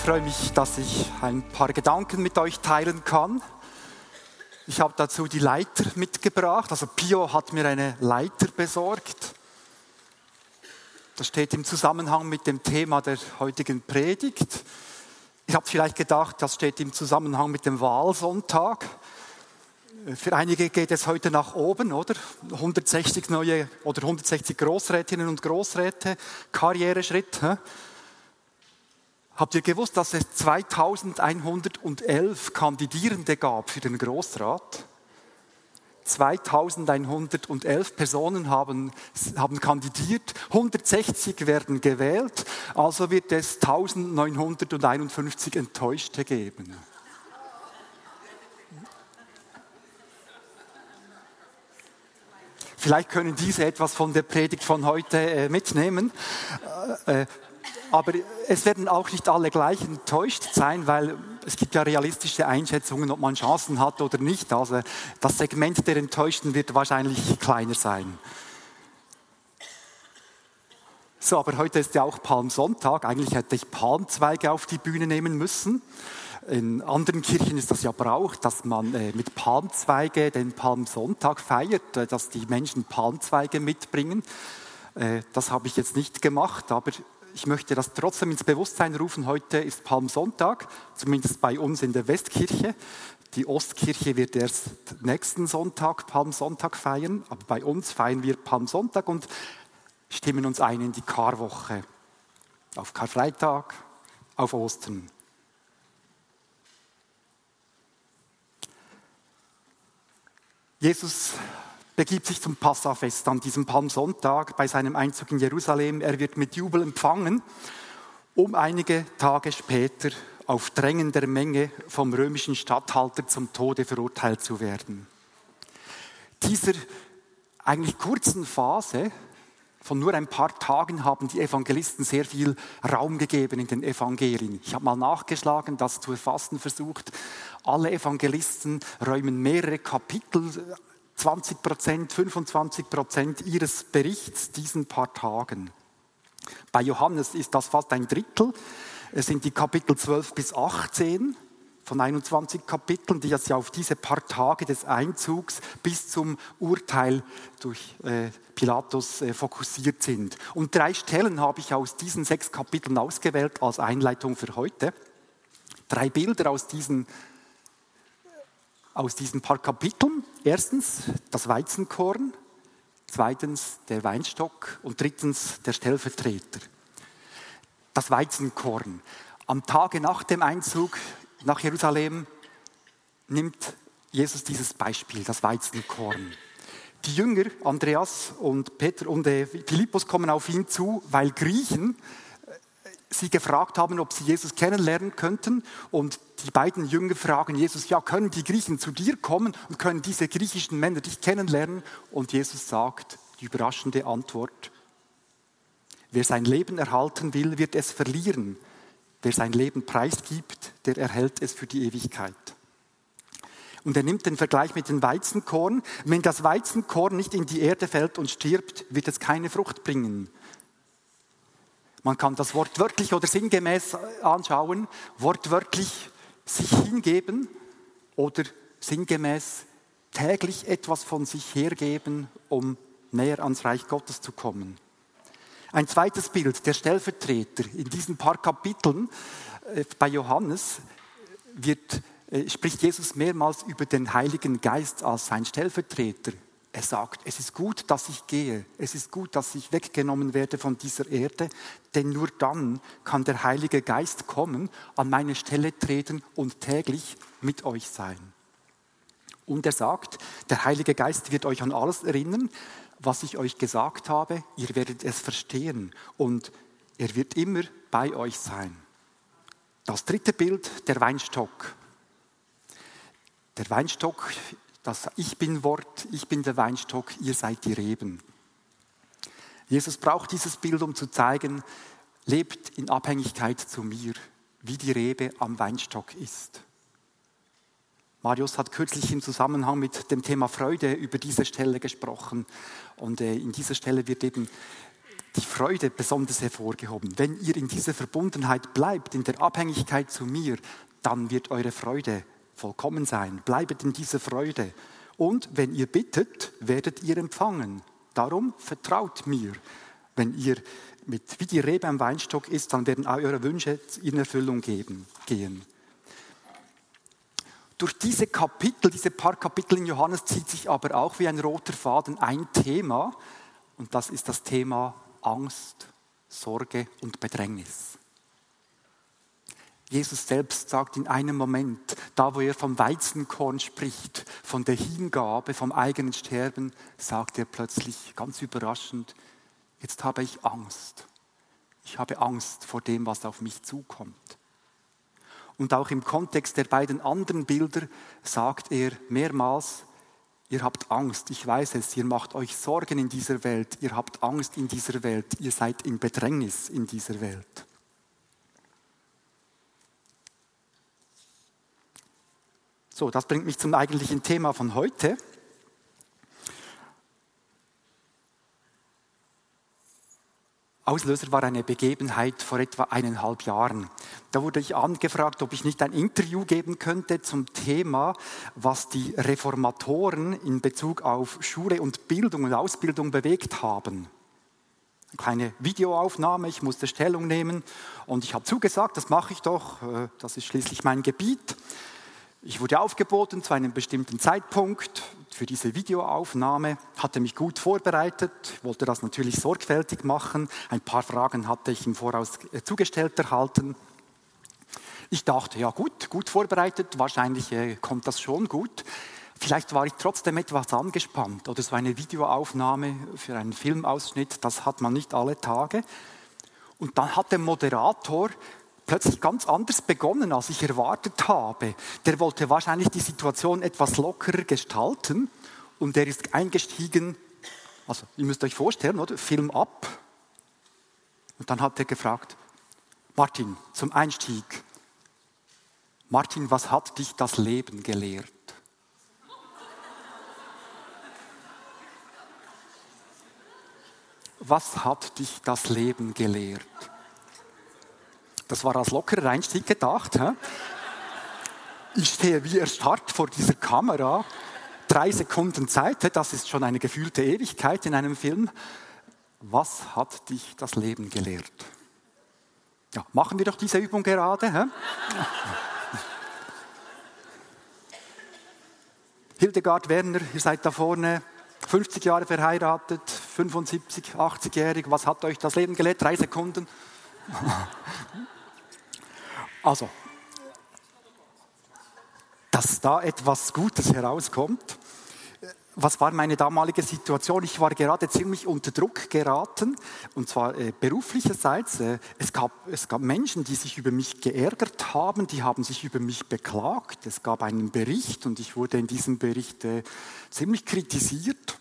Freue mich, dass ich ein paar Gedanken mit euch teilen kann. Ich habe dazu die Leiter mitgebracht. Also Pio hat mir eine Leiter besorgt. Das steht im Zusammenhang mit dem Thema der heutigen Predigt. Ich habe vielleicht gedacht, das steht im Zusammenhang mit dem Wahlsonntag. Für einige geht es heute nach oben, oder? 160 neue oder 160 Großrätinnen und Großräte, Karriereschritt. Hä? Habt ihr gewusst, dass es 2111 Kandidierende gab für den Großrat? 2111 Personen haben, haben kandidiert, 160 werden gewählt, also wird es 1951 Enttäuschte geben. Vielleicht können diese etwas von der Predigt von heute äh, mitnehmen. Aber es werden auch nicht alle gleich enttäuscht sein, weil es gibt ja realistische Einschätzungen, ob man Chancen hat oder nicht. Also das Segment der Enttäuschten wird wahrscheinlich kleiner sein. So, aber heute ist ja auch Palmsonntag. Eigentlich hätte ich Palmzweige auf die Bühne nehmen müssen. In anderen Kirchen ist das ja Brauch, dass man äh, mit Palmzweige den Palmsonntag feiert, äh, dass die Menschen Palmzweige mitbringen. Äh, das habe ich jetzt nicht gemacht, aber ich möchte das trotzdem ins Bewusstsein rufen. Heute ist Palmsonntag, zumindest bei uns in der Westkirche. Die Ostkirche wird erst nächsten Sonntag Palmsonntag feiern, aber bei uns feiern wir Palmsonntag und stimmen uns ein in die Karwoche. Auf Karfreitag, auf Ostern. Jesus begibt sich zum Passafest an diesem Palmsonntag bei seinem Einzug in Jerusalem. Er wird mit Jubel empfangen, um einige Tage später auf Drängen der Menge vom römischen Statthalter zum Tode verurteilt zu werden. Dieser eigentlich kurzen Phase von nur ein paar Tagen haben die Evangelisten sehr viel Raum gegeben in den Evangelien. Ich habe mal nachgeschlagen, das zu erfassen versucht. Alle Evangelisten räumen mehrere Kapitel 20 Prozent, 25 Prozent ihres Berichts diesen paar Tagen. Bei Johannes ist das fast ein Drittel. Es sind die Kapitel 12 bis 18 von 21 Kapiteln, die jetzt ja auf diese paar Tage des Einzugs bis zum Urteil durch äh, Pilatus äh, fokussiert sind. Und drei Stellen habe ich aus diesen sechs Kapiteln ausgewählt als Einleitung für heute. Drei Bilder aus diesen aus diesen paar Kapiteln. Erstens das Weizenkorn, zweitens der Weinstock und drittens der Stellvertreter. Das Weizenkorn. Am Tage nach dem Einzug nach Jerusalem nimmt Jesus dieses Beispiel, das Weizenkorn. Die Jünger, Andreas und Peter und Philippus, kommen auf ihn zu, weil Griechen sie gefragt haben, ob sie Jesus kennenlernen könnten. Und die beiden Jünger fragen Jesus, ja, können die Griechen zu dir kommen und können diese griechischen Männer dich kennenlernen? Und Jesus sagt die überraschende Antwort, wer sein Leben erhalten will, wird es verlieren. Wer sein Leben preisgibt, der erhält es für die Ewigkeit. Und er nimmt den Vergleich mit dem Weizenkorn. Wenn das Weizenkorn nicht in die Erde fällt und stirbt, wird es keine Frucht bringen. Man kann das wortwörtlich oder sinngemäß anschauen, wortwörtlich sich hingeben oder sinngemäß täglich etwas von sich hergeben, um näher ans Reich Gottes zu kommen. Ein zweites Bild, der Stellvertreter. In diesen paar Kapiteln äh, bei Johannes wird, äh, spricht Jesus mehrmals über den Heiligen Geist als sein Stellvertreter. Er sagt, es ist gut, dass ich gehe, es ist gut, dass ich weggenommen werde von dieser Erde, denn nur dann kann der Heilige Geist kommen, an meine Stelle treten und täglich mit euch sein. Und er sagt, der Heilige Geist wird euch an alles erinnern, was ich euch gesagt habe, ihr werdet es verstehen und er wird immer bei euch sein. Das dritte Bild, der Weinstock. Der Weinstock, das Ich bin Wort, ich bin der Weinstock, ihr seid die Reben. Jesus braucht dieses Bild, um zu zeigen, lebt in Abhängigkeit zu mir, wie die Rebe am Weinstock ist. Marius hat kürzlich im Zusammenhang mit dem Thema Freude über diese Stelle gesprochen. Und äh, in dieser Stelle wird eben die Freude besonders hervorgehoben. Wenn ihr in dieser Verbundenheit bleibt, in der Abhängigkeit zu mir, dann wird eure Freude vollkommen sein. Bleibet in dieser Freude. Und wenn ihr bittet, werdet ihr empfangen. Darum vertraut mir. Wenn ihr mit, wie die Rebe am Weinstock ist, dann werden eure Wünsche in Erfüllung geben, gehen durch diese Kapitel, diese paar Kapitel in Johannes zieht sich aber auch wie ein roter Faden ein Thema und das ist das Thema Angst, Sorge und Bedrängnis. Jesus selbst sagt in einem Moment, da wo er vom Weizenkorn spricht, von der Hingabe, vom eigenen Sterben, sagt er plötzlich ganz überraschend, jetzt habe ich Angst. Ich habe Angst vor dem, was auf mich zukommt. Und auch im Kontext der beiden anderen Bilder sagt er mehrmals, ihr habt Angst, ich weiß es, ihr macht euch Sorgen in dieser Welt, ihr habt Angst in dieser Welt, ihr seid in Bedrängnis in dieser Welt. So, das bringt mich zum eigentlichen Thema von heute. Auslöser war eine Begebenheit vor etwa eineinhalb Jahren. Da wurde ich angefragt, ob ich nicht ein Interview geben könnte zum Thema, was die Reformatoren in Bezug auf Schule und Bildung und Ausbildung bewegt haben. Eine kleine Videoaufnahme, ich musste Stellung nehmen und ich habe zugesagt, das mache ich doch, äh, das ist schließlich mein Gebiet. Ich wurde aufgeboten zu einem bestimmten Zeitpunkt für diese Videoaufnahme, hatte mich gut vorbereitet, wollte das natürlich sorgfältig machen. Ein paar Fragen hatte ich im Voraus äh, zugestellt erhalten. Ich dachte, ja gut, gut vorbereitet, wahrscheinlich äh, kommt das schon gut. Vielleicht war ich trotzdem etwas angespannt oder so eine Videoaufnahme für einen Filmausschnitt, das hat man nicht alle Tage. Und dann hat der Moderator plötzlich ganz anders begonnen, als ich erwartet habe. Der wollte wahrscheinlich die Situation etwas lockerer gestalten und der ist eingestiegen, also ihr müsst euch vorstellen, oder? Film ab. Und dann hat er gefragt, Martin, zum Einstieg, Martin, was hat dich das Leben gelehrt? Was hat dich das Leben gelehrt? Das war als lockerer Einstieg gedacht. He? Ich stehe wie erstarrt vor dieser Kamera. Drei Sekunden Zeit, das ist schon eine gefühlte Ewigkeit in einem Film. Was hat dich das Leben gelehrt? Ja, machen wir doch diese Übung gerade. He? Hildegard Werner, ihr seid da vorne, 50 Jahre verheiratet, 75, 80-jährig. Was hat euch das Leben gelehrt? Drei Sekunden. Also, dass da etwas Gutes herauskommt. Was war meine damalige Situation? Ich war gerade ziemlich unter Druck geraten, und zwar äh, beruflicherseits. Äh, es, gab, es gab Menschen, die sich über mich geärgert haben, die haben sich über mich beklagt. Es gab einen Bericht und ich wurde in diesem Bericht äh, ziemlich kritisiert,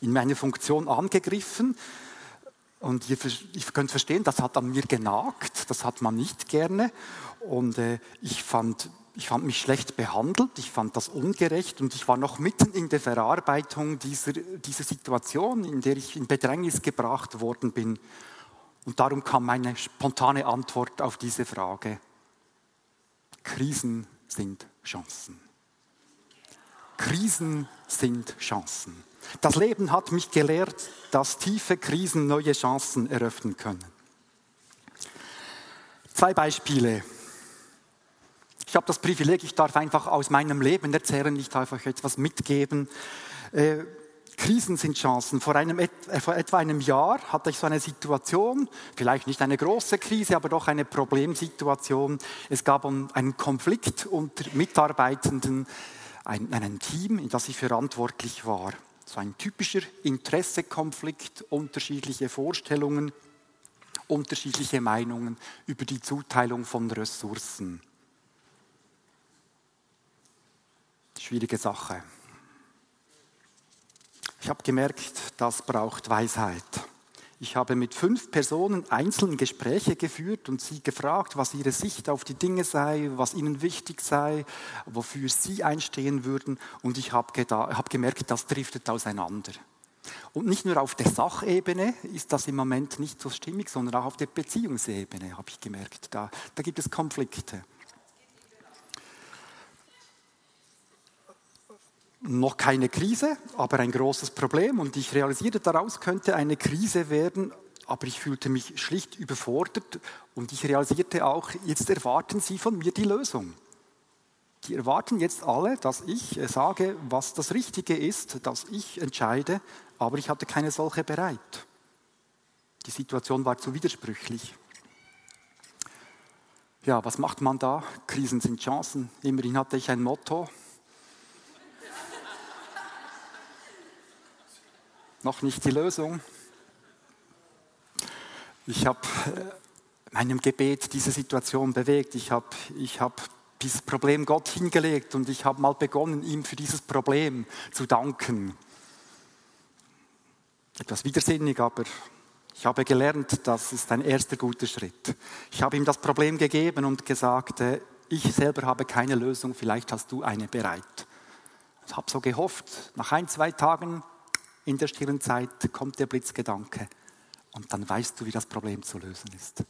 in meiner Funktion angegriffen. Und ihr, ihr könnt verstehen, das hat an mir genagt, das hat man nicht gerne. Und äh, ich, fand, ich fand mich schlecht behandelt, ich fand das ungerecht und ich war noch mitten in der Verarbeitung dieser, dieser Situation, in der ich in Bedrängnis gebracht worden bin. Und darum kam meine spontane Antwort auf diese Frage. Krisen sind Chancen. Krisen sind Chancen. Das Leben hat mich gelehrt, dass tiefe Krisen neue Chancen eröffnen können. Zwei Beispiele. Ich habe das Privileg, ich darf einfach aus meinem Leben erzählen, ich darf euch etwas mitgeben. Äh, Krisen sind Chancen. Vor, einem, äh, vor etwa einem Jahr hatte ich so eine Situation, vielleicht nicht eine große Krise, aber doch eine Problemsituation. Es gab einen Konflikt unter Mitarbeitenden, ein, ein Team, in das ich verantwortlich war. So ein typischer Interessekonflikt, unterschiedliche Vorstellungen. unterschiedliche Meinungen über die Zuteilung von Ressourcen. Schwierige Sache. Ich habe gemerkt, das braucht Weisheit. Ich habe mit fünf Personen einzeln Gespräche geführt und sie gefragt, was ihre Sicht auf die Dinge sei, was ihnen wichtig sei, wofür sie einstehen würden. Und ich habe, hab gemerkt, das driftet auseinander. Und nicht nur auf der Sachebene ist das im Moment nicht so stimmig, sondern auch auf der Beziehungsebene habe ich gemerkt. Da, da gibt es Konflikte. Noch keine Krise, aber ein großes Problem. Und ich realisierte, daraus könnte eine Krise werden, aber ich fühlte mich schlicht überfordert und ich realisierte auch, jetzt erwarten Sie von mir die Lösung. Die erwarten jetzt alle, dass ich äh, sage, was das Richtige ist, dass ich entscheide, aber ich hatte keine solche bereit. Die Situation war zu widersprüchlich. Ja, was macht man da? Krisen sind Chancen. Immerhin hatte ich ein Motto, noch nicht die Lösung. Ich habe äh, meinem Gebet diese Situation bewegt. Ich habe ich hab dieses Problem Gott hingelegt und ich habe mal begonnen, ihm für dieses Problem zu danken. Etwas widersinnig, aber ich habe gelernt, das ist ein erster guter Schritt. Ich habe ihm das Problem gegeben und gesagt, äh, ich selber habe keine Lösung, vielleicht hast du eine bereit. Ich habe so gehofft, nach ein, zwei Tagen in der stillen Zeit kommt der Blitzgedanke und dann weißt du, wie das Problem zu lösen ist.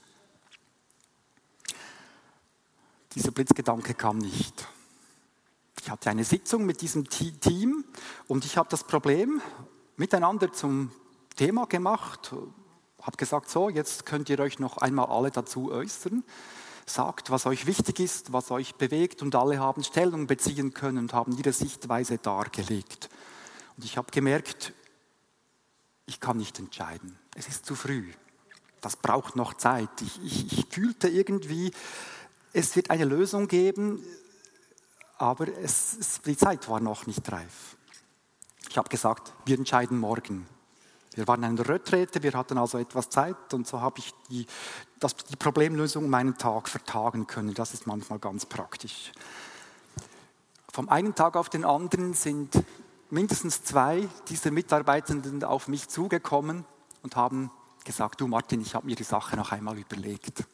Dieser Blitzgedanke kam nicht. Ich hatte eine Sitzung mit diesem Team und ich habe das Problem miteinander zum Thema gemacht, habe gesagt, so, jetzt könnt ihr euch noch einmal alle dazu äußern. Sagt, was euch wichtig ist, was euch bewegt und alle haben Stellung beziehen können und haben ihre Sichtweise dargelegt. Und ich habe gemerkt, ich kann nicht entscheiden. Es ist zu früh. Das braucht noch Zeit. Ich, ich, ich fühlte irgendwie, es wird eine Lösung geben, aber es, es, die Zeit war noch nicht reif. Ich habe gesagt, wir entscheiden morgen. Wir waren in der Retrete, wir hatten also etwas Zeit und so habe ich die, das, die Problemlösung um einen Tag vertagen können. Das ist manchmal ganz praktisch. Vom einen Tag auf den anderen sind mindestens zwei dieser Mitarbeitenden auf mich zugekommen und haben gesagt, du Martin, ich habe mir die Sache noch einmal überlegt.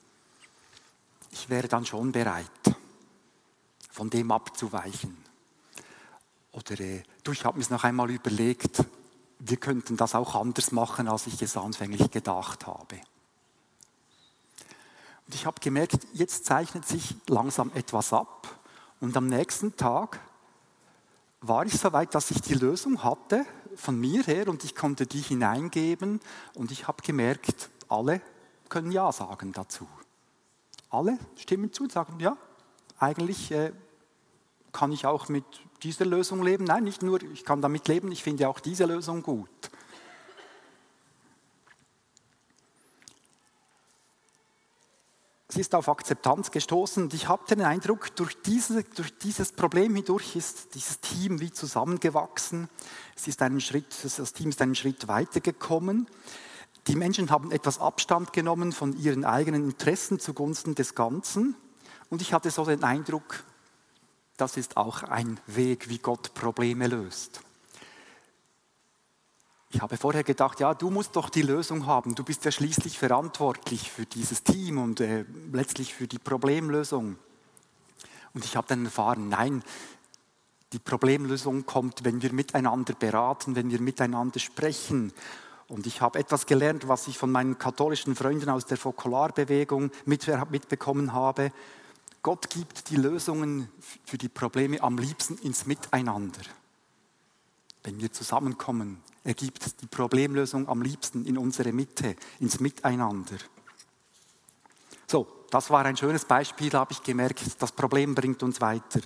Ich wäre dann schon bereit, von dem abzuweichen. Oder äh, du, ich habe mir es noch einmal überlegt, wir könnten das auch anders machen, als ich es anfänglich gedacht habe. Und ich habe gemerkt, jetzt zeichnet sich langsam etwas ab. Und am nächsten Tag war ich so weit, dass ich die Lösung hatte von mir her und ich konnte die hineingeben und ich habe gemerkt, alle können Ja sagen dazu. Alle stimmen zu und sagen, ja, eigentlich äh, kann ich auch mit dieser Lösung leben. Nein, nicht nur, ich kann damit leben, ich finde auch diese Lösung gut. Sie ist auf Akzeptanz gestoßen und ich habe den Eindruck, durch, diese, durch dieses Problem hindurch ist dieses Team wie zusammengewachsen. Es ist einen Schritt, das Team ist einen Schritt weitergekommen. Die Menschen haben etwas Abstand genommen von ihren eigenen Interessen zugunsten des Ganzen. Und ich hatte so den Eindruck, das ist auch ein Weg, wie Gott Probleme löst. Ich habe vorher gedacht, ja, du musst doch die Lösung haben. Du bist ja schließlich verantwortlich für dieses Team und äh, letztlich für die Problemlösung. Und ich habe dann erfahren, nein, die Problemlösung kommt, wenn wir miteinander beraten, wenn wir miteinander sprechen. Und ich habe etwas gelernt, was ich von meinen katholischen Freunden aus der Fokularbewegung mitbekommen habe. Gott gibt die Lösungen für die Probleme am liebsten ins Miteinander. Wenn wir zusammenkommen, ergibt die Problemlösung am liebsten in unsere Mitte, ins Miteinander. So, das war ein schönes Beispiel, da habe ich gemerkt, das Problem bringt uns weiter.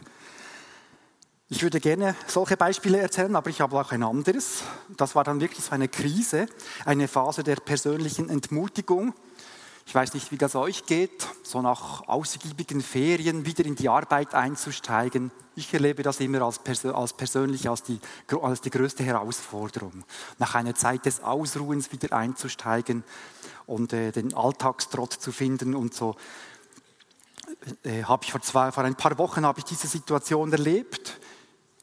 Ich würde gerne solche Beispiele erzählen, aber ich habe auch ein anderes. Das war dann wirklich so eine Krise, eine Phase der persönlichen Entmutigung. Ich weiß nicht, wie das euch geht, so nach ausgiebigen Ferien wieder in die Arbeit einzusteigen. Ich erlebe das immer als, Persön als persönlich als die, als die größte Herausforderung. Nach einer Zeit des Ausruhens wieder einzusteigen. und äh, den Alltagstrott zu finden und so. Äh, habe ich vor, zwei, vor ein paar Wochen habe ich diese Situation erlebt,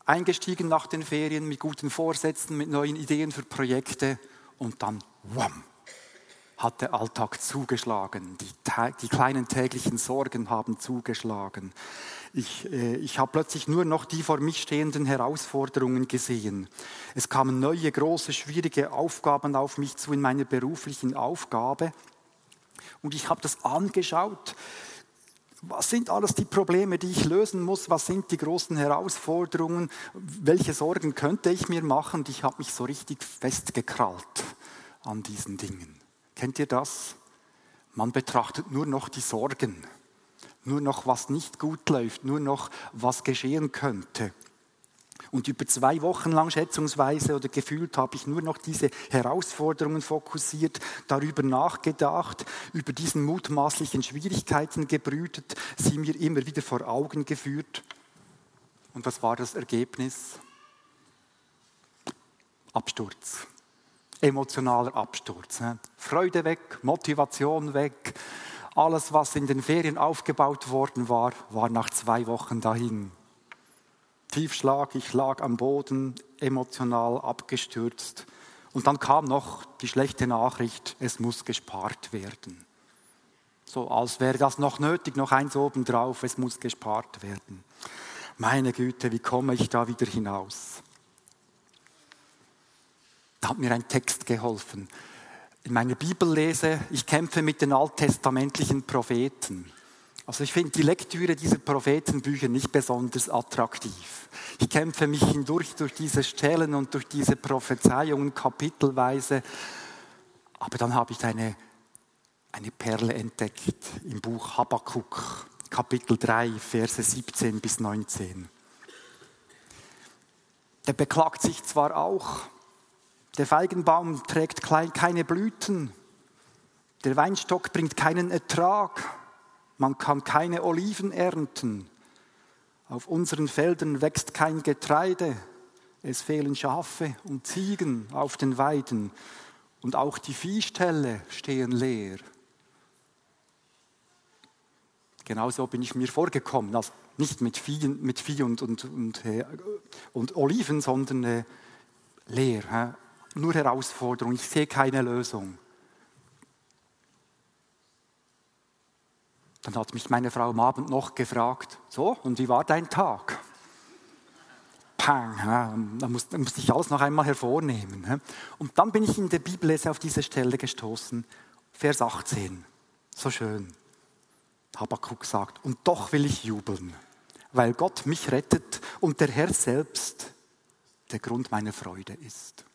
eingestiegen nach den Ferien mit guten Vorsätzen, mit neuen Ideen für Projekte und dann, wham, hat der Alltag zugeschlagen. Die, die kleinen täglichen Sorgen haben zugeschlagen. Ich, äh, ich habe plötzlich nur noch die vor mich stehenden Herausforderungen gesehen. Es kamen neue, große, schwierige Aufgaben auf mich zu in meiner beruflichen Aufgabe. Und ich habe das angeschaut. Was sind alles die Probleme, die ich lösen muss? Was sind die großen Herausforderungen? Welche Sorgen könnte ich mir machen? Und ich habe mich so richtig festgekrallt an diesen Dingen. Kennt ihr das? Man betrachtet nur noch die Sorgen nur noch was nicht gut läuft, nur noch was geschehen könnte. Und über zwei Wochen lang schätzungsweise oder gefühlt habe ich nur noch diese Herausforderungen fokussiert, darüber nachgedacht, über diesen mutmaßlichen Schwierigkeiten gebrütet, sie mir immer wieder vor Augen geführt. Und was war das Ergebnis? Absturz. Emotionaler Absturz. Freude weg, Motivation weg, alles, was in den Ferien aufgebaut worden war, war nach zwei Wochen dahin. Tiefschlag, ich lag am Boden, emotional abgestürzt. Und dann kam noch die schlechte Nachricht, es muss gespart werden. So als wäre das noch nötig, noch eins obendrauf, es muss gespart werden. Meine Güte, wie komme ich da wieder hinaus? Da hat mir ein Text geholfen in meiner Bibel lese, ich kämpfe mit den alttestamentlichen Propheten. Also ich finde die Lektüre dieser Prophetenbücher nicht besonders attraktiv. Ich kämpfe mich hindurch durch diese Stellen und durch diese Prophezeiungen kapitelweise. Aber dann habe ich eine, eine Perle entdeckt im Buch Habakkuk, Kapitel 3, Verse 17 bis 19. Der beklagt sich zwar auch, der Feigenbaum trägt keine Blüten. Der Weinstock bringt keinen Ertrag. Man kann keine Oliven ernten. Auf unseren Feldern wächst kein Getreide. Es fehlen Schafe und Ziegen auf den Weiden. Und auch die Viehställe stehen leer. Genauso bin ich mir vorgekommen. Also nicht mit Vieh, mit Vieh und, und, und, äh, und Oliven, sondern äh, leer nur Herausforderung, ich sehe keine Lösung. Dann hat mich meine Frau am Abend noch gefragt, so, und wie war dein Tag? Pang, ja, da musste, musste ich alles noch einmal hervornehmen. Und dann bin ich in der Bibellese auf diese Stelle gestoßen, Vers 18, so schön. Habakkuk sagt, und doch will ich jubeln, weil Gott mich rettet und der Herr selbst der Grund meiner Freude ist.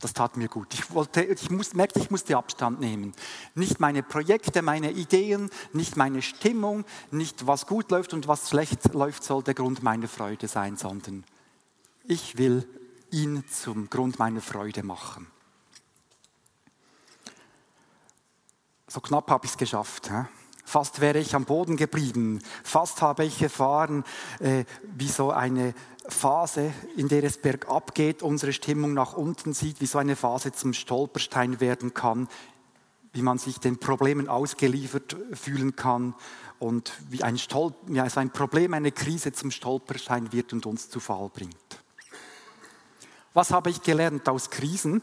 Das tat mir gut. Ich, wollte, ich muss, merkte, ich musste Abstand nehmen. Nicht meine Projekte, meine Ideen, nicht meine Stimmung, nicht was gut läuft und was schlecht läuft, soll der Grund meiner Freude sein, sondern ich will ihn zum Grund meiner Freude machen. So knapp habe ich es geschafft. He? Fast wäre ich am Boden geblieben. Fast habe ich erfahren, äh, wie so eine Phase, in der es bergab geht, unsere Stimmung nach unten sieht, wie so eine Phase zum Stolperstein werden kann, wie man sich den Problemen ausgeliefert fühlen kann und wie ein, Stolp ja, also ein Problem, eine Krise zum Stolperstein wird und uns zu Fall bringt. Was habe ich gelernt aus Krisen,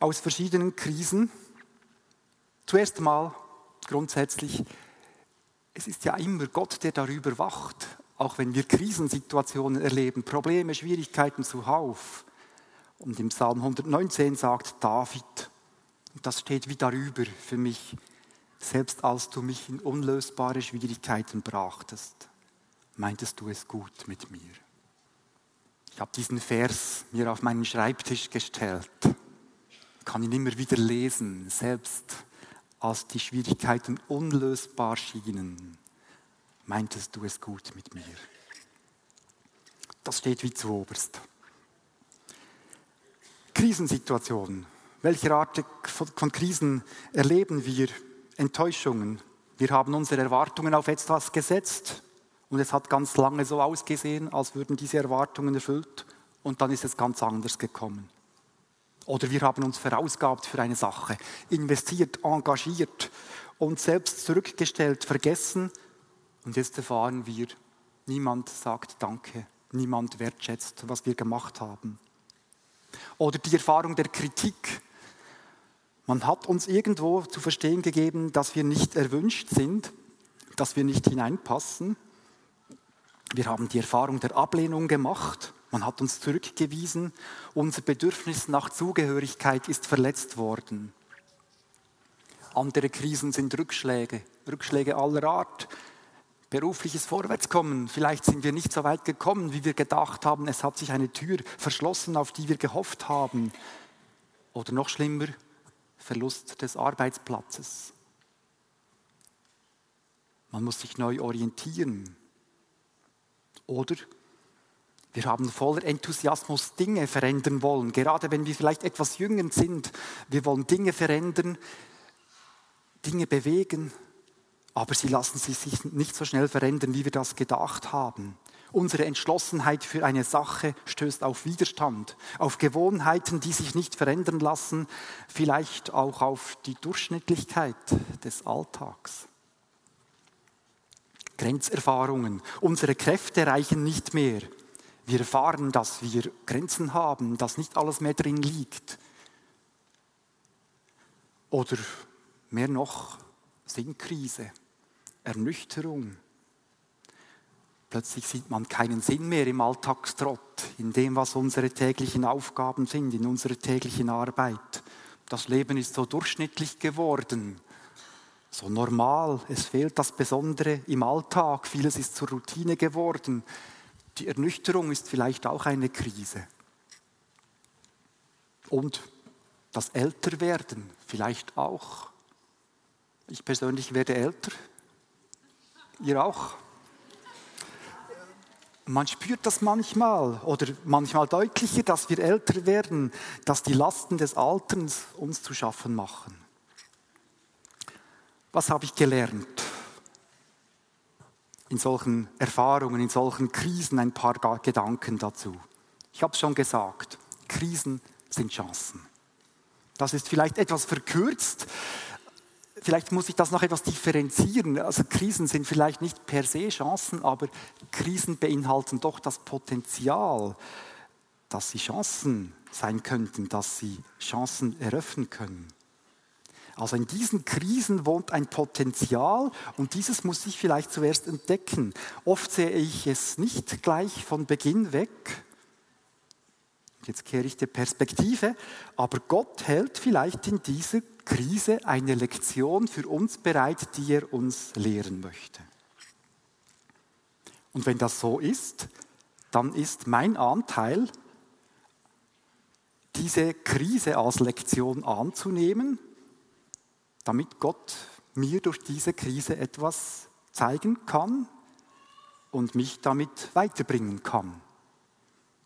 aus verschiedenen Krisen? Zuerst mal grundsätzlich, es ist ja immer Gott, der darüber wacht, auch wenn wir Krisensituationen erleben, Probleme, Schwierigkeiten zuhauf. Und im Psalm 119 sagt David, und das steht wie darüber für mich, selbst als du mich in unlösbare Schwierigkeiten brachtest, meintest du es gut mit mir. Ich habe diesen Vers mir auf meinen Schreibtisch gestellt, kann ihn immer wieder lesen, selbst als die Schwierigkeiten unlösbar schienen, meintest du es gut mit mir. Das steht wie zu oberst. Krisensituationen. Welche Art von Krisen erleben wir? Enttäuschungen. Wir haben unsere Erwartungen auf etwas gesetzt und es hat ganz lange so ausgesehen, als würden diese Erwartungen erfüllt und dann ist es ganz anders gekommen. Oder wir haben uns verausgabt für eine Sache, investiert, engagiert, uns selbst zurückgestellt, vergessen und jetzt erfahren wir, niemand sagt Danke, niemand wertschätzt, was wir gemacht haben. Oder die Erfahrung der Kritik. Man hat uns irgendwo zu verstehen gegeben, dass wir nicht erwünscht sind, dass wir nicht hineinpassen. Wir haben die Erfahrung der Ablehnung gemacht. Man hat uns zurückgewiesen. Unser Bedürfnis nach Zugehörigkeit ist verletzt worden. Andere Krisen sind Rückschläge, Rückschläge aller Art. Berufliches Vorwärtskommen. Vielleicht sind wir nicht so weit gekommen, wie wir gedacht haben. Es hat sich eine Tür verschlossen, auf die wir gehofft haben. Oder noch schlimmer, Verlust des Arbeitsplatzes. Man muss sich neu orientieren. Oder wir haben voller Enthusiasmus Dinge verändern wollen, gerade wenn wir vielleicht etwas jünger sind. Wir wollen Dinge verändern, Dinge bewegen, aber sie lassen sich nicht so schnell verändern, wie wir das gedacht haben. Unsere Entschlossenheit für eine Sache stößt auf Widerstand, auf Gewohnheiten, die sich nicht verändern lassen, vielleicht auch auf die Durchschnittlichkeit des Alltags. Grenzerfahrungen. Unsere Kräfte reichen nicht mehr. Wir erfahren, dass wir Grenzen haben, dass nicht alles mehr drin liegt. Oder mehr noch, Sinnkrise, Ernüchterung. Plötzlich sieht man keinen Sinn mehr im Alltagstrott, in dem, was unsere täglichen Aufgaben sind, in unserer täglichen Arbeit. Das Leben ist so durchschnittlich geworden, so normal. Es fehlt das Besondere im Alltag. Vieles ist zur Routine geworden. Die Ernüchterung ist vielleicht auch eine Krise. Und das Älterwerden vielleicht auch. Ich persönlich werde älter. Ihr auch? Man spürt das manchmal oder manchmal deutlicher, dass wir älter werden, dass die Lasten des Alterns uns zu schaffen machen. Was habe ich gelernt? in solchen Erfahrungen, in solchen Krisen ein paar Gedanken dazu. Ich habe es schon gesagt, Krisen sind Chancen. Das ist vielleicht etwas verkürzt. Vielleicht muss ich das noch etwas differenzieren. Also Krisen sind vielleicht nicht per se Chancen, aber Krisen beinhalten doch das Potenzial, dass sie Chancen sein könnten, dass sie Chancen eröffnen können. Also in diesen Krisen wohnt ein Potenzial und dieses muss ich vielleicht zuerst entdecken. Oft sehe ich es nicht gleich von Beginn weg. Jetzt kehre ich die Perspektive, aber Gott hält vielleicht in dieser Krise eine Lektion für uns bereit, die er uns lehren möchte. Und wenn das so ist, dann ist mein Anteil, diese Krise als Lektion anzunehmen damit Gott mir durch diese Krise etwas zeigen kann und mich damit weiterbringen kann.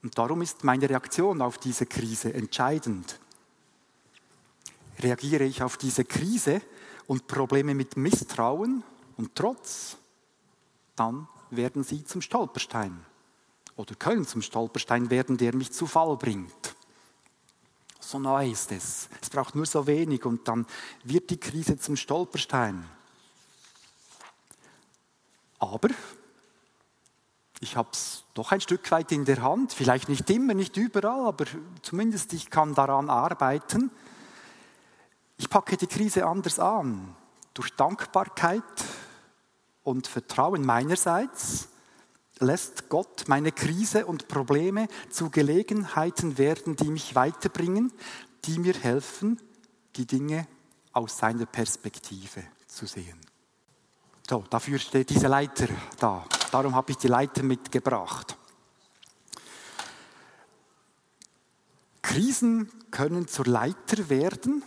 Und darum ist meine Reaktion auf diese Krise entscheidend. Reagiere ich auf diese Krise und Probleme mit Misstrauen und Trotz, dann werden sie zum Stolperstein oder können zum Stolperstein werden, der mich zu Fall bringt. So neu ist es. Es braucht nur so wenig und dann wird die Krise zum Stolperstein. Aber ich habe es doch ein Stück weit in der Hand, vielleicht nicht immer, nicht überall, aber zumindest ich kann daran arbeiten. Ich packe die Krise anders an, durch Dankbarkeit und Vertrauen meinerseits lässt Gott meine Krise und Probleme zu Gelegenheiten werden, die mich weiterbringen, die mir helfen, die Dinge aus seiner Perspektive zu sehen. So, dafür steht diese Leiter da. Darum habe ich die Leiter mitgebracht. Krisen können zur Leiter werden,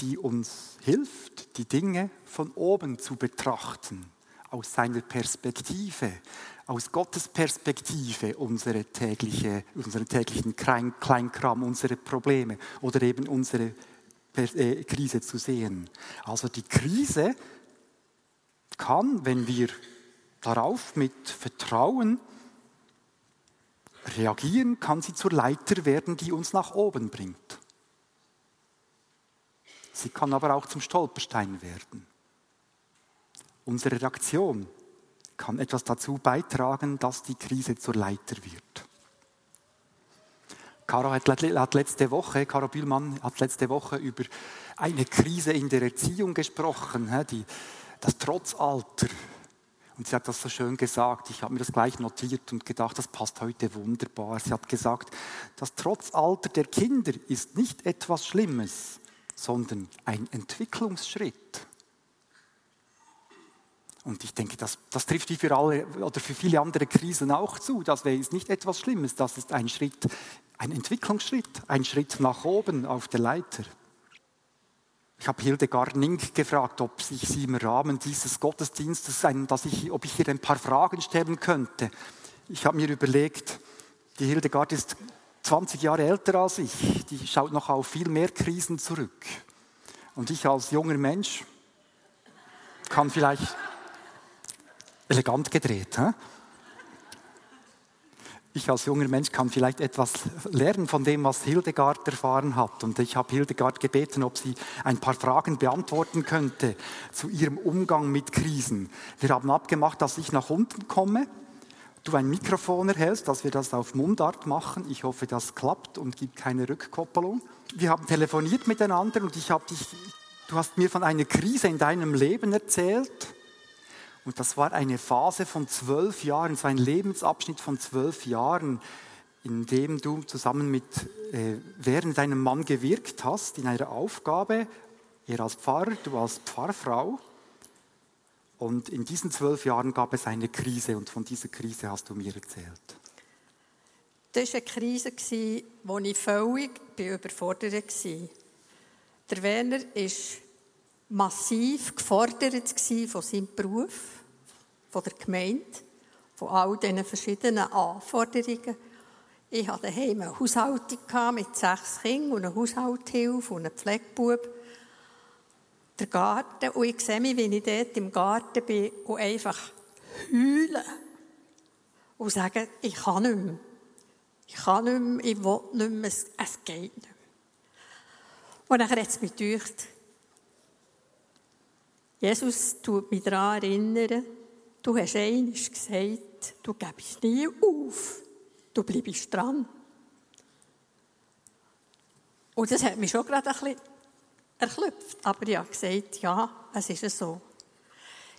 die uns hilft, die Dinge von oben zu betrachten aus seiner Perspektive, aus Gottes Perspektive unsere tägliche, unseren täglichen Kleinkram, unsere Probleme oder eben unsere äh, Krise zu sehen. Also die Krise kann, wenn wir darauf mit Vertrauen reagieren, kann sie zur Leiter werden, die uns nach oben bringt. Sie kann aber auch zum Stolperstein werden. Unsere Reaktion kann etwas dazu beitragen, dass die Krise zur Leiter wird. Caro hat letzte Woche, Caro Bühlmann hat letzte Woche über eine Krise in der Erziehung gesprochen, die, das Trotzalter. Und sie hat das so schön gesagt. Ich habe mir das gleich notiert und gedacht, das passt heute wunderbar. Sie hat gesagt, das Trotzalter der Kinder ist nicht etwas Schlimmes, sondern ein Entwicklungsschritt. Und ich denke, das, das trifft wie für alle oder für viele andere Krisen auch zu. Das ist nicht etwas Schlimmes, das ist ein Schritt ein Entwicklungsschritt, ein Schritt nach oben auf der Leiter. Ich habe Hildegard Nink gefragt, ob ich sie im Rahmen dieses Gottesdienstes, dass ich, ob ich ihr ein paar Fragen stellen könnte. Ich habe mir überlegt, die Hildegard ist 20 Jahre älter als ich, die schaut noch auf viel mehr Krisen zurück. Und ich als junger Mensch kann vielleicht elegant gedreht. He? Ich als junger Mensch kann vielleicht etwas lernen von dem, was Hildegard erfahren hat. Und ich habe Hildegard gebeten, ob sie ein paar Fragen beantworten könnte zu ihrem Umgang mit Krisen. Wir haben abgemacht, dass ich nach unten komme, du ein Mikrofon erhältst, dass wir das auf Mundart machen. Ich hoffe, das klappt und gibt keine Rückkoppelung. Wir haben telefoniert miteinander und ich habe dich, du hast mir von einer Krise in deinem Leben erzählt und das war eine Phase von zwölf Jahren, so ein Lebensabschnitt von zwölf Jahren, in dem du zusammen mit, äh, während deinem Mann gewirkt hast, in einer Aufgabe, er als Pfarrer, du als Pfarrfrau. Und in diesen zwölf Jahren gab es eine Krise und von dieser Krise hast du mir erzählt. Das war eine Krise, wo ich völlig überfordert war. Der Werner ist massiv gefordert von seinem Beruf, von der Gemeinde, von all diesen verschiedenen Anforderungen. Ich hatte daheim eine Haushaltung mit sechs Kindern und eine Haushaltshilfe und einen Pflegebub. Der Garten, und ich sehe mich, wie ich dort im Garten bin und einfach heulen und sagen, ich kann nicht mehr. Ich kann nicht mehr, ich will nicht mehr, es geht nicht mehr. Und dann hat es mich gedacht, Jesus tut mich daran erinnern, du hast einmal gesagt, du gibst nie auf, du bleibst dran. Und das hat mich schon gerade ein bisschen erklüpft. Aber ich habe gesagt, ja, es ist so.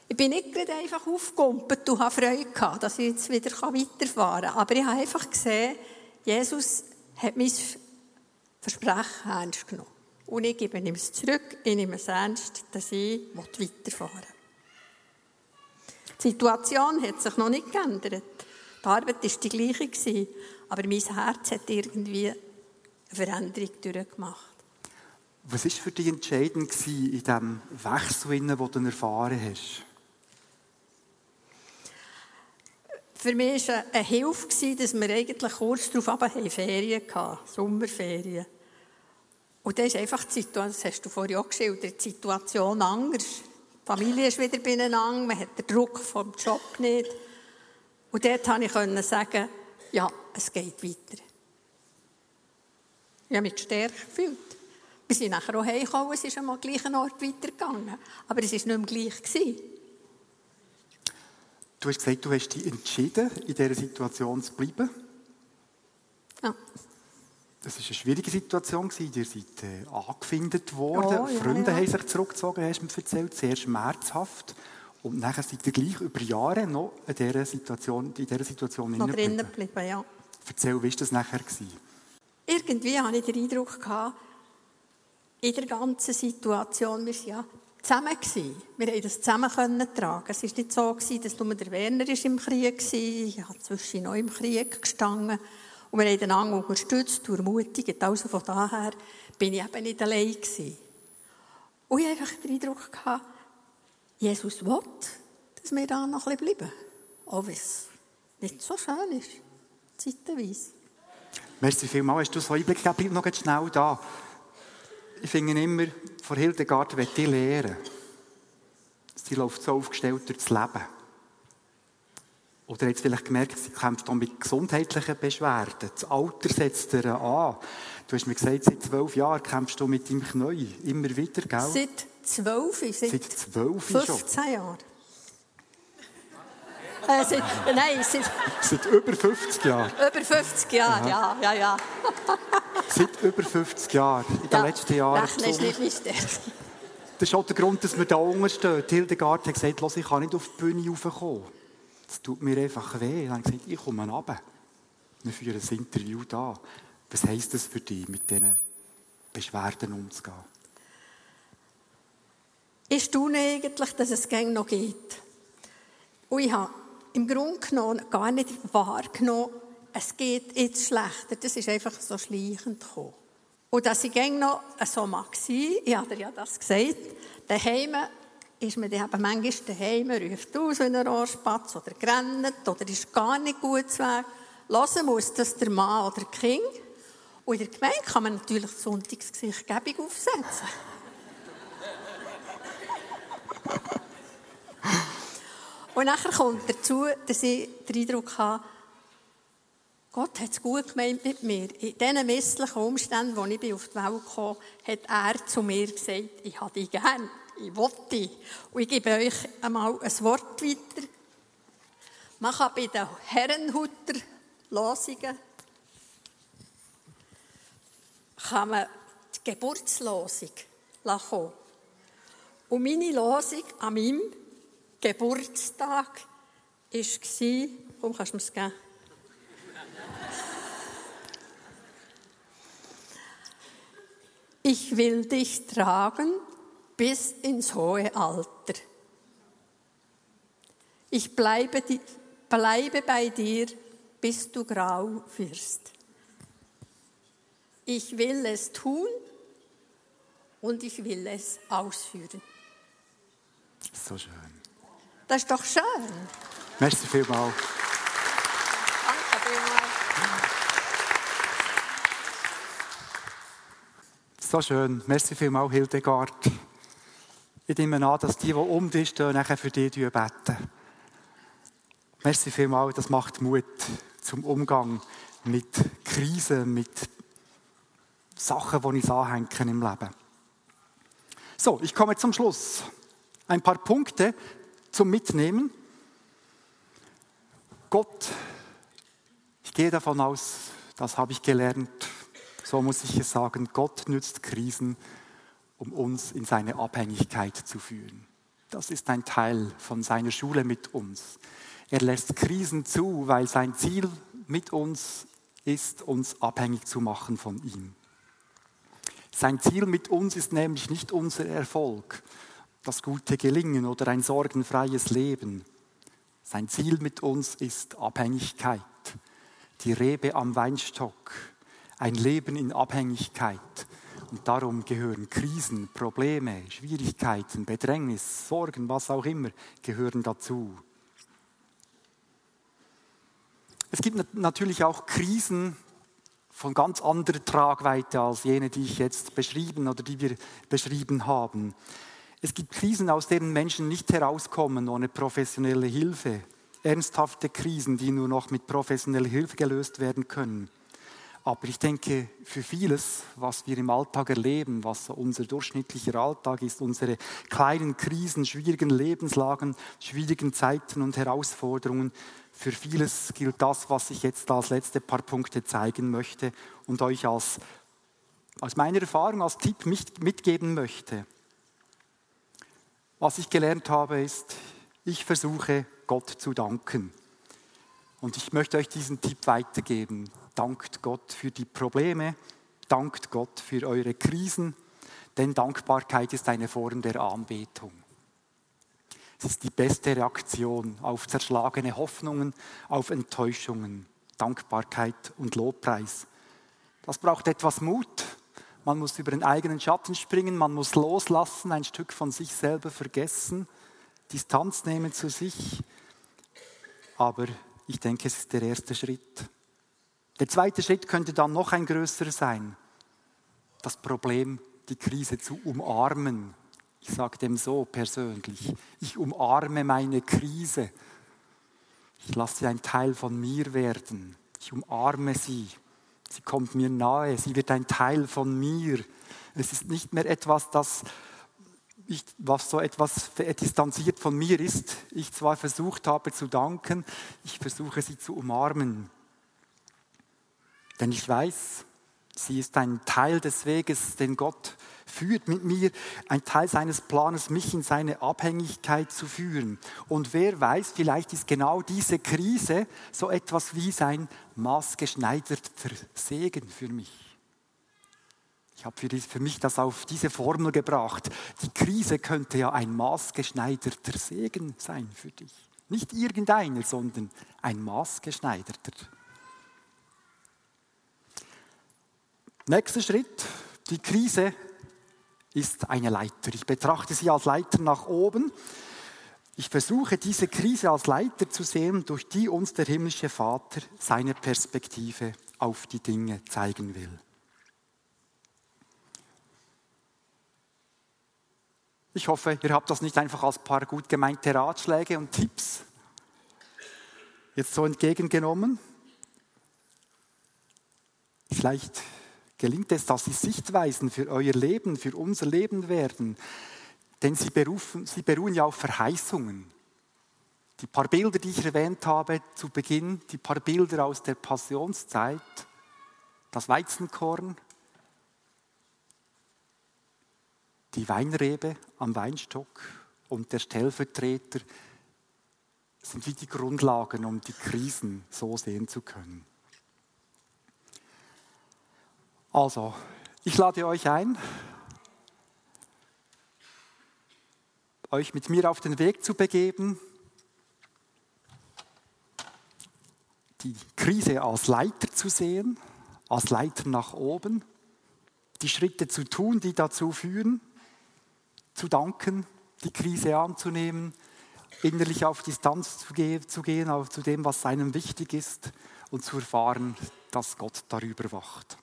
Ich bin nicht gerade einfach aufgekumpelt und habe Freude gehabt, dass ich jetzt wieder weiterfahren kann. Aber ich habe einfach gesehen, Jesus hat mein Versprechen ernst genommen. Und ich gebe ihm es zurück, ich nehme es ernst, dass ich weiterfahren will. Die Situation hat sich noch nicht geändert. Die Arbeit war die gleiche, aber mein Herz hat irgendwie eine Veränderung durchgemacht. Was war für dich entscheidend in diesem Wechsel, den du erfahren hast? Für mich war eine Hilfe, dass wir eigentlich kurz darauf Ferien hatten, Sommerferien. Und das ist einfach die Situation, das hast du vorhin auch geschildert, die Situation anders. Die Familie ist wieder beieinander, man hat den Druck vom Job nicht. Und dort konnte ich sagen, ja, es geht weiter. Ich habe mich gestärkt gefühlt. Wir sind nachher auch heimgekommen, es ist am gleichen Ort weitergegangen. Aber es war nicht mehr gleich. Gewesen. Du hast gesagt, du hast dich entschieden, in dieser Situation zu bleiben. Ja. Das war eine schwierige Situation. Ihr seid äh, angefindet worden. Oh, ja, Freunde ja. haben sich zurückgezogen, hast du mir erzählt. Sehr schmerzhaft. Und nachher seid ihr gleich über Jahre noch in dieser Situation, in dieser Situation noch drinnen geblieben. Ja. Erzähl, wie war das nachher? Gewesen? Irgendwie hatte ich den Eindruck, gehabt, in der ganzen Situation, wir waren ja zusammen. Gewesen. Wir konnten das zusammen tragen. Es war nicht so, dass nur der Werner im Krieg war. Ich habe zwischen noch im Krieg gestanden. Und wir haben einander unterstützt, ermutigt. Also von daher bin ich eben nicht allein gewesen. Und ich hatte einfach den Eindruck, gehabt, Jesus will, dass wir da noch ein bisschen bleiben. Auch wenn es nicht so schön ist, zeitweise. Merci vielmals, hast du so Einblick gegeben. Bleib noch schnell da. Ich finde immer, von Hildegard will ich lernen. Sie läuft so aufgestellt durchs Leben. Oder jetzt vielleicht gemerkt, sie kämpft auch mit gesundheitlichen Beschwerden. Das Alter setzt ihr an. Du hast mir gesagt, seit zwölf Jahren kämpfst du mit deinem Knie. Immer wieder, gell? Seit zwölf, seit, Seit zwölf 15 Jahren. Äh, seit, nein, seit Seit über 50 Jahren. über 50 Jahren, ja, ja, ja. Seit über 50 Jahren. In den ja. letzten Jahren. Rechnen ist nicht mein. Das ist auch der Grund, dass wir da unten stehen. Hildegard hat gesagt, ich kann nicht auf die Bühne raufkommen. Das tut mir einfach weh. Dann habe ich gesagt, ich komme runter. Wir führen ein Interview da. Was heisst das für dich, mit diesen Beschwerden umzugehen? Ich staune eigentlich, dass es gäng noch geht. Und ich habe im Grunde genommen gar nicht wahrgenommen, es geht jetzt schlechter. Das ist einfach so schleichend gekommen. Und dass ich gäng noch so mag sein, ich habe ja das gesagt, daheim ist man dann eben manchmal daheim, ruft aus wie ein Rohrspatz oder grennt oder ist gar nicht gut zu Weg. Hören muss das der Mann oder das Kind. Und in der Gemeinde kann man natürlich das Sonntagsgesicht gäbig aufsetzen. Und nachher kommt dazu, dass ich den Eindruck habe, Gott hat es gut gemeint mit mir. In diesen misslichen Umständen, wo ich auf die Welt kam, hat er zu mir gesagt, ich habe dich gern, ich dich. Und ich gebe euch einmal ein Wort weiter. Man kann bei den Herrenhutter Losungen kann man die Geburtslosung kommen. Und meine Losung an meinem Geburtstag war, warum kannst du mir das geben? Ich will dich tragen bis ins hohe Alter. Ich bleibe, bleibe bei dir, bis du grau wirst. Ich will es tun und ich will es ausführen. So schön. Das ist doch schön. Merci vielmals. Danke vielmals. So schön. Merci vielmals, Hildegard. Ich nehme an, dass die, die um dich stehen, nachher für dich beten. Merci vielmals, das macht Mut zum Umgang mit Krisen, mit Sachen, die uns anhängen im Leben. So, ich komme zum Schluss. Ein paar Punkte zum Mitnehmen. Gott, ich gehe davon aus, das habe ich gelernt, so muss ich es sagen, Gott nützt Krisen, um uns in seine Abhängigkeit zu führen. Das ist ein Teil von seiner Schule mit uns. Er lässt Krisen zu, weil sein Ziel mit uns ist, uns abhängig zu machen von ihm. Sein Ziel mit uns ist nämlich nicht unser Erfolg, das gute Gelingen oder ein sorgenfreies Leben. Sein Ziel mit uns ist Abhängigkeit, die Rebe am Weinstock, ein Leben in Abhängigkeit. Und darum gehören Krisen, Probleme, Schwierigkeiten, Bedrängnis, Sorgen, was auch immer, gehören dazu. Es gibt natürlich auch Krisen von ganz anderer Tragweite als jene, die ich jetzt beschrieben oder die wir beschrieben haben. Es gibt Krisen, aus denen Menschen nicht herauskommen ohne professionelle Hilfe. Ernsthafte Krisen, die nur noch mit professioneller Hilfe gelöst werden können. Aber ich denke, für vieles, was wir im Alltag erleben, was unser durchschnittlicher Alltag ist, unsere kleinen Krisen, schwierigen Lebenslagen, schwierigen Zeiten und Herausforderungen, für vieles gilt das, was ich jetzt als letzte paar Punkte zeigen möchte und euch als, aus meiner Erfahrung als Tipp mitgeben möchte. Was ich gelernt habe, ist, ich versuche Gott zu danken. Und ich möchte euch diesen Tipp weitergeben. Dankt Gott für die Probleme, dankt Gott für eure Krisen, denn Dankbarkeit ist eine Form der Anbetung. Es ist die beste Reaktion auf zerschlagene Hoffnungen, auf Enttäuschungen, Dankbarkeit und Lobpreis. Das braucht etwas Mut. Man muss über den eigenen Schatten springen, man muss loslassen, ein Stück von sich selber vergessen, Distanz nehmen zu sich. Aber ich denke, es ist der erste Schritt. Der zweite Schritt könnte dann noch ein größerer sein. Das Problem, die Krise zu umarmen. Ich sage dem so persönlich. Ich umarme meine Krise. Ich lasse sie ein Teil von mir werden. Ich umarme sie. Sie kommt mir nahe. Sie wird ein Teil von mir. Es ist nicht mehr etwas, das ich, was so etwas distanziert von mir ist. Ich zwar versucht habe zu danken, ich versuche sie zu umarmen. Denn ich weiß, sie ist ein Teil des Weges, den Gott führt mit mir, ein Teil seines Planes, mich in seine Abhängigkeit zu führen. Und wer weiß, vielleicht ist genau diese Krise so etwas wie sein maßgeschneiderter Segen für mich. Ich habe für, für mich das auf diese Formel gebracht. Die Krise könnte ja ein maßgeschneiderter Segen sein für dich. Nicht irgendeiner, sondern ein maßgeschneiderter. Nächster Schritt, die Krise ist eine Leiter. Ich betrachte sie als Leiter nach oben. Ich versuche diese Krise als Leiter zu sehen, durch die uns der himmlische Vater seine Perspektive auf die Dinge zeigen will. Ich hoffe, ihr habt das nicht einfach als paar gut gemeinte Ratschläge und Tipps jetzt so entgegengenommen. Vielleicht gelingt es, dass sie Sichtweisen für euer Leben, für unser Leben werden. Denn sie, berufen, sie beruhen ja auf Verheißungen. Die paar Bilder, die ich erwähnt habe zu Beginn, die paar Bilder aus der Passionszeit, das Weizenkorn, die Weinrebe am Weinstock und der Stellvertreter sind wie die Grundlagen, um die Krisen so sehen zu können. Also, ich lade euch ein, euch mit mir auf den Weg zu begeben, die Krise als Leiter zu sehen, als Leiter nach oben, die Schritte zu tun, die dazu führen, zu danken, die Krise anzunehmen, innerlich auf Distanz zu gehen, zu, gehen auf zu dem, was einem wichtig ist und zu erfahren, dass Gott darüber wacht.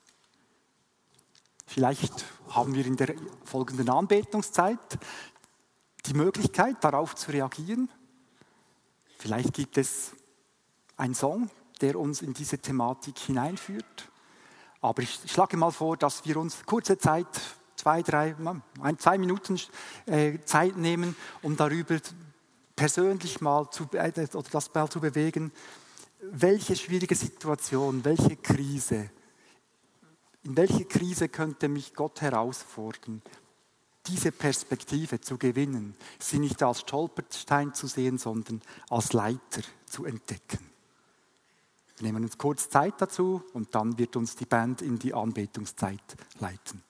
Vielleicht haben wir in der folgenden Anbetungszeit die Möglichkeit, darauf zu reagieren. Vielleicht gibt es einen Song, der uns in diese Thematik hineinführt. Aber ich schlage mal vor, dass wir uns kurze Zeit zwei, drei, zwei Minuten äh, Zeit nehmen, um darüber persönlich mal zu, äh, oder das mal zu bewegen, welche schwierige Situation, welche Krise, in welche Krise könnte mich Gott herausfordern, diese Perspektive zu gewinnen, sie nicht als Stolperstein zu sehen, sondern als Leiter zu entdecken. Wir nehmen uns kurz Zeit dazu und dann wird uns die Band in die Anbetungszeit leiten.